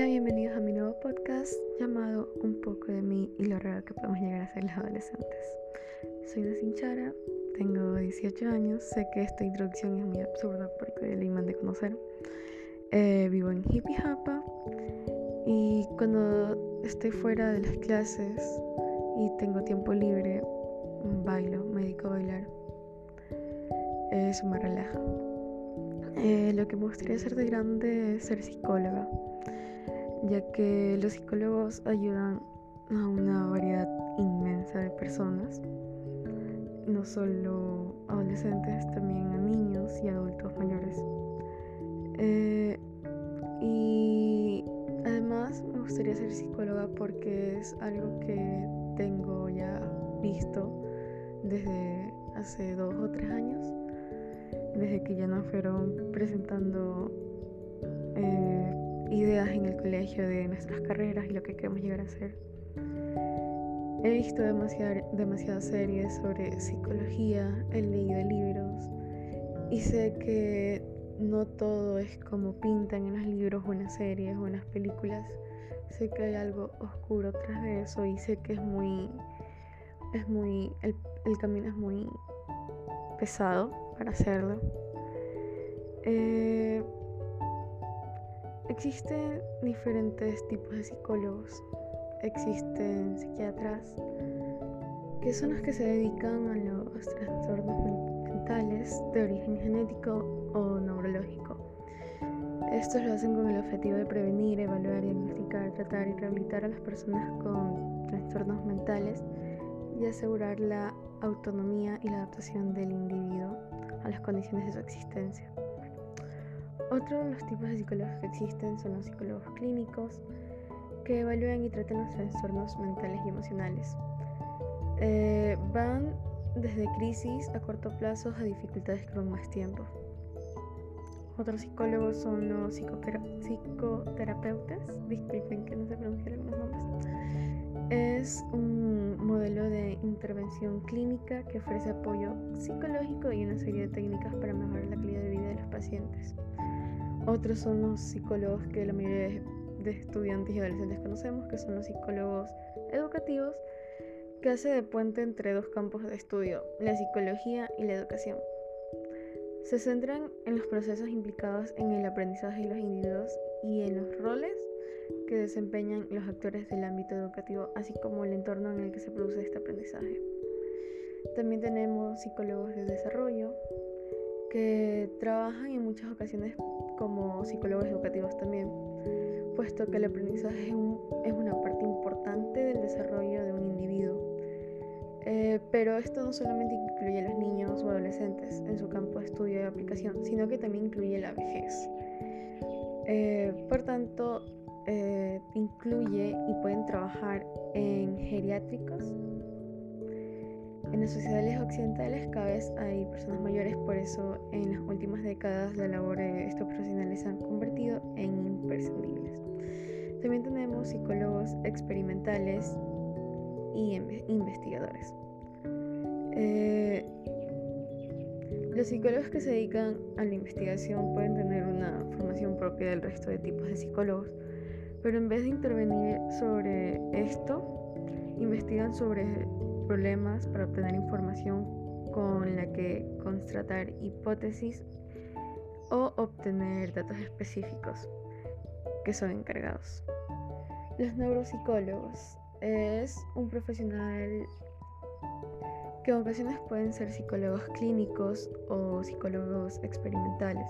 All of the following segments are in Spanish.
Hola, bienvenidos a mi nuevo podcast llamado Un poco de mí y lo raro que podemos llegar a ser los adolescentes. Soy de Sinchara, tengo 18 años, sé que esta introducción es muy absurda porque le iman de conocer. Eh, vivo en Hippie Japa y cuando estoy fuera de las clases y tengo tiempo libre, bailo, me dedico a bailar. Eso me relaja. Eh, lo que me gustaría hacer de grande es ser psicóloga ya que los psicólogos ayudan a una variedad inmensa de personas, no solo adolescentes, también a niños y adultos mayores. Eh, y además me gustaría ser psicóloga porque es algo que tengo ya visto desde hace dos o tres años, desde que ya nos fueron presentando eh, ideas en el colegio de nuestras carreras y lo que queremos llegar a ser. He visto demasiadas series sobre psicología, he leído libros y sé que no todo es como pintan en los libros o en las series o en las películas. Sé que hay algo oscuro tras de eso y sé que es muy, es muy, el, el camino es muy pesado para hacerlo. Eh, Existen diferentes tipos de psicólogos. Existen psiquiatras, que son los que se dedican a los trastornos mentales de origen genético o neurológico. Estos lo hacen con el objetivo de prevenir, evaluar, diagnosticar, tratar y rehabilitar a las personas con trastornos mentales y asegurar la autonomía y la adaptación del individuo a las condiciones de su existencia. Otro de los tipos de psicólogos que existen son los psicólogos clínicos, que evalúan y tratan los trastornos mentales y emocionales. Eh, van desde crisis a corto plazo a dificultades con más tiempo. Otros psicólogos son los psicoterapeutas, disculpen que no se pronuncian algunos nombres. Es un modelo de intervención clínica que ofrece apoyo psicológico y una serie de técnicas para mejorar la calidad de vida de los pacientes. Otros son los psicólogos que la mayoría de estudiantes y adolescentes conocemos, que son los psicólogos educativos, que hace de puente entre dos campos de estudio, la psicología y la educación. Se centran en los procesos implicados en el aprendizaje de los individuos y en los roles que desempeñan los actores del ámbito educativo, así como el entorno en el que se produce este aprendizaje. También tenemos psicólogos de desarrollo, que trabajan en muchas ocasiones como psicólogos educativos también, puesto que el aprendizaje es, una parte importante del desarrollo de un individuo. Eh, pero esto no solamente incluye a los niños o adolescentes en su campo de estudio y aplicación, sino que también incluye la vejez. Eh, por tanto, eh, incluye y pueden trabajar en geriátricos, en las sociedades occidentales cada vez hay personas mayores, por eso en las últimas décadas la labor de estos profesionales se han convertido en imprescindibles. También tenemos psicólogos experimentales y investigadores. Eh, los psicólogos que se dedican a la investigación pueden tener una formación propia del resto de tipos de psicólogos, pero en vez de intervenir sobre esto, investigan sobre problemas para obtener información con la que constatar hipótesis o obtener datos específicos que son encargados. Los neuropsicólogos es un profesional que en ocasiones pueden ser psicólogos clínicos o psicólogos experimentales,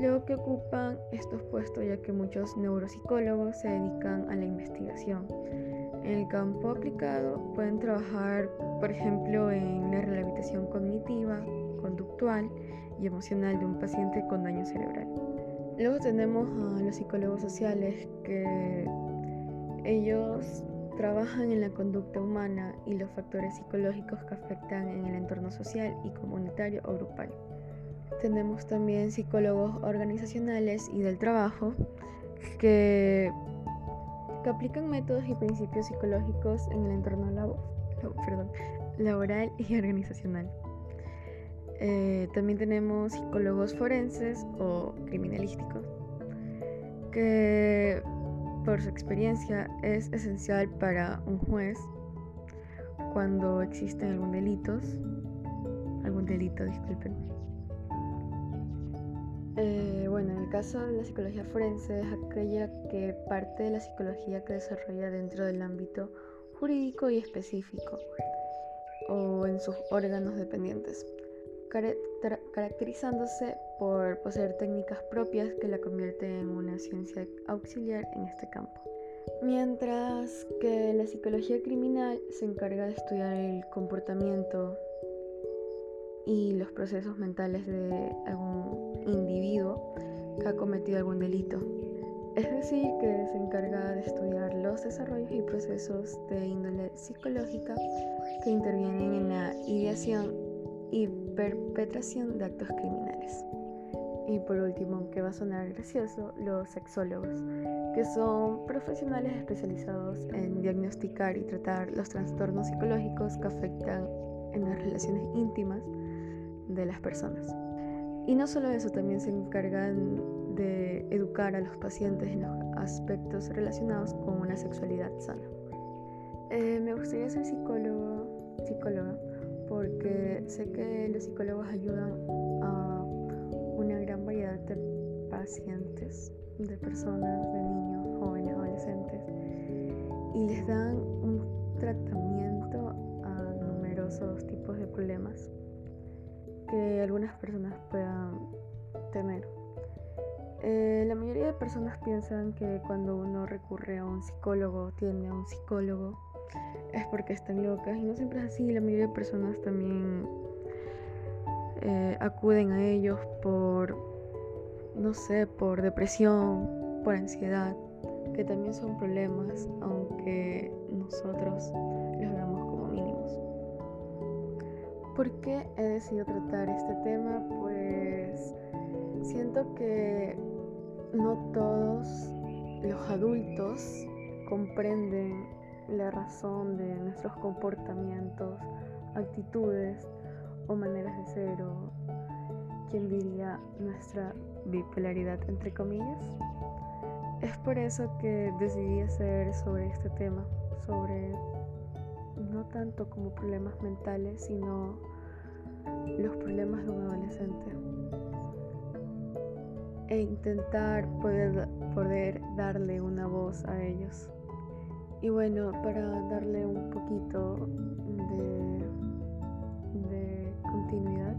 luego que ocupan estos puestos ya que muchos neuropsicólogos se dedican a la investigación en el campo aplicado pueden trabajar, por ejemplo, en la rehabilitación cognitiva, conductual y emocional de un paciente con daño cerebral. Luego tenemos a los psicólogos sociales que ellos trabajan en la conducta humana y los factores psicológicos que afectan en el entorno social y comunitario o grupal. Tenemos también psicólogos organizacionales y del trabajo que aplican métodos y principios psicológicos en el entorno laboral y organizacional. Eh, también tenemos psicólogos forenses o criminalísticos que por su experiencia, es esencial para un juez cuando existen algún delitos, algún delito, disculpen. Eh, bueno, en el caso de la psicología forense es aquella que parte de la psicología que desarrolla dentro del ámbito jurídico y específico o en sus órganos dependientes, caracterizándose por poseer técnicas propias que la convierten en una ciencia auxiliar en este campo. Mientras que la psicología criminal se encarga de estudiar el comportamiento y los procesos mentales de algún individuo que ha cometido algún delito. Es decir, que se encarga de estudiar los desarrollos y procesos de índole psicológica que intervienen en la ideación y perpetración de actos criminales. Y por último, aunque va a sonar gracioso, los sexólogos, que son profesionales especializados en diagnosticar y tratar los trastornos psicológicos que afectan en las relaciones íntimas de las personas. Y no solo eso, también se encargan de educar a los pacientes en los aspectos relacionados con una sexualidad sana. Eh, me gustaría ser psicólogo, psicóloga porque sé que los psicólogos ayudan a una gran variedad de pacientes, de personas, de niños, jóvenes, adolescentes, y les dan un tratamiento a numerosos tipos de problemas que algunas personas puedan tener. Eh, la mayoría de personas piensan que cuando uno recurre a un psicólogo, tiene a un psicólogo, es porque están locas y no siempre es así. La mayoría de personas también eh, acuden a ellos por, no sé, por depresión, por ansiedad, que también son problemas, aunque nosotros ¿Por qué he decidido tratar este tema? Pues siento que no todos los adultos comprenden la razón de nuestros comportamientos, actitudes o maneras de ser o quien diría nuestra bipolaridad entre comillas. Es por eso que decidí hacer sobre este tema, sobre no tanto como problemas mentales, sino los problemas de un adolescente. E intentar poder, poder darle una voz a ellos. Y bueno, para darle un poquito de, continuidad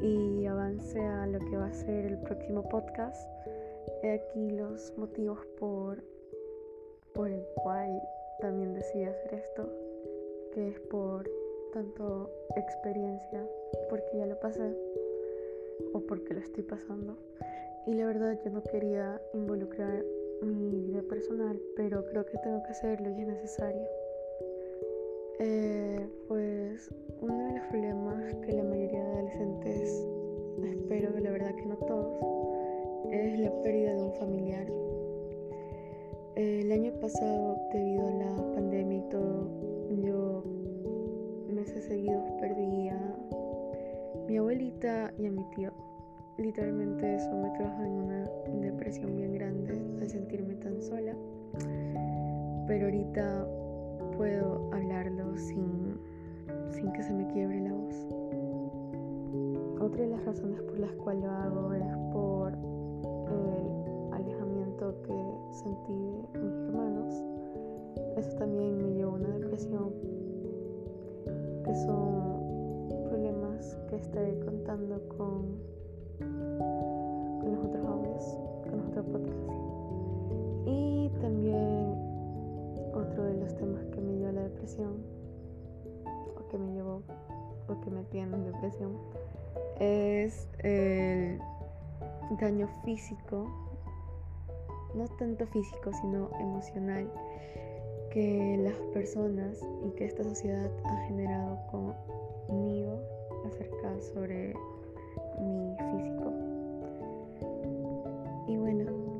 y avance a lo que va a ser el próximo podcast, he aquí los motivos por, por el cual también decidí hacer esto, que es por tanto experiencia, porque ya lo pasé o porque lo estoy pasando. Y la verdad yo no quería involucrar mi vida personal, pero creo que tengo que hacerlo y es necesario. Eh, pues uno de los problemas que la mayoría de adolescentes, espero la verdad que no todos, es la pérdida de un familiar. El año pasado, debido a la pandemia y todo, yo meses seguidos perdí a mi abuelita y a mi tío literalmente eso me trajo en una depresión bien grande al sentirme tan sola. Pero ahorita puedo hablarlo sin, sin que se me quiebre la voz. Otra de las razones por las cuales lo hago es por el que sentí de mis hermanos. Eso también me llevó a una depresión, que son problemas que estaré contando con con los otros audios, con los otros podcasts. Y también otro de los temas que me llevó a la depresión, o que me llevó, o que me tiene en depresión, es el daño físico, no tanto físico, sino emocional, que las personas y que esta sociedad ha generado conmigo acerca sobre mi físico. Y bueno,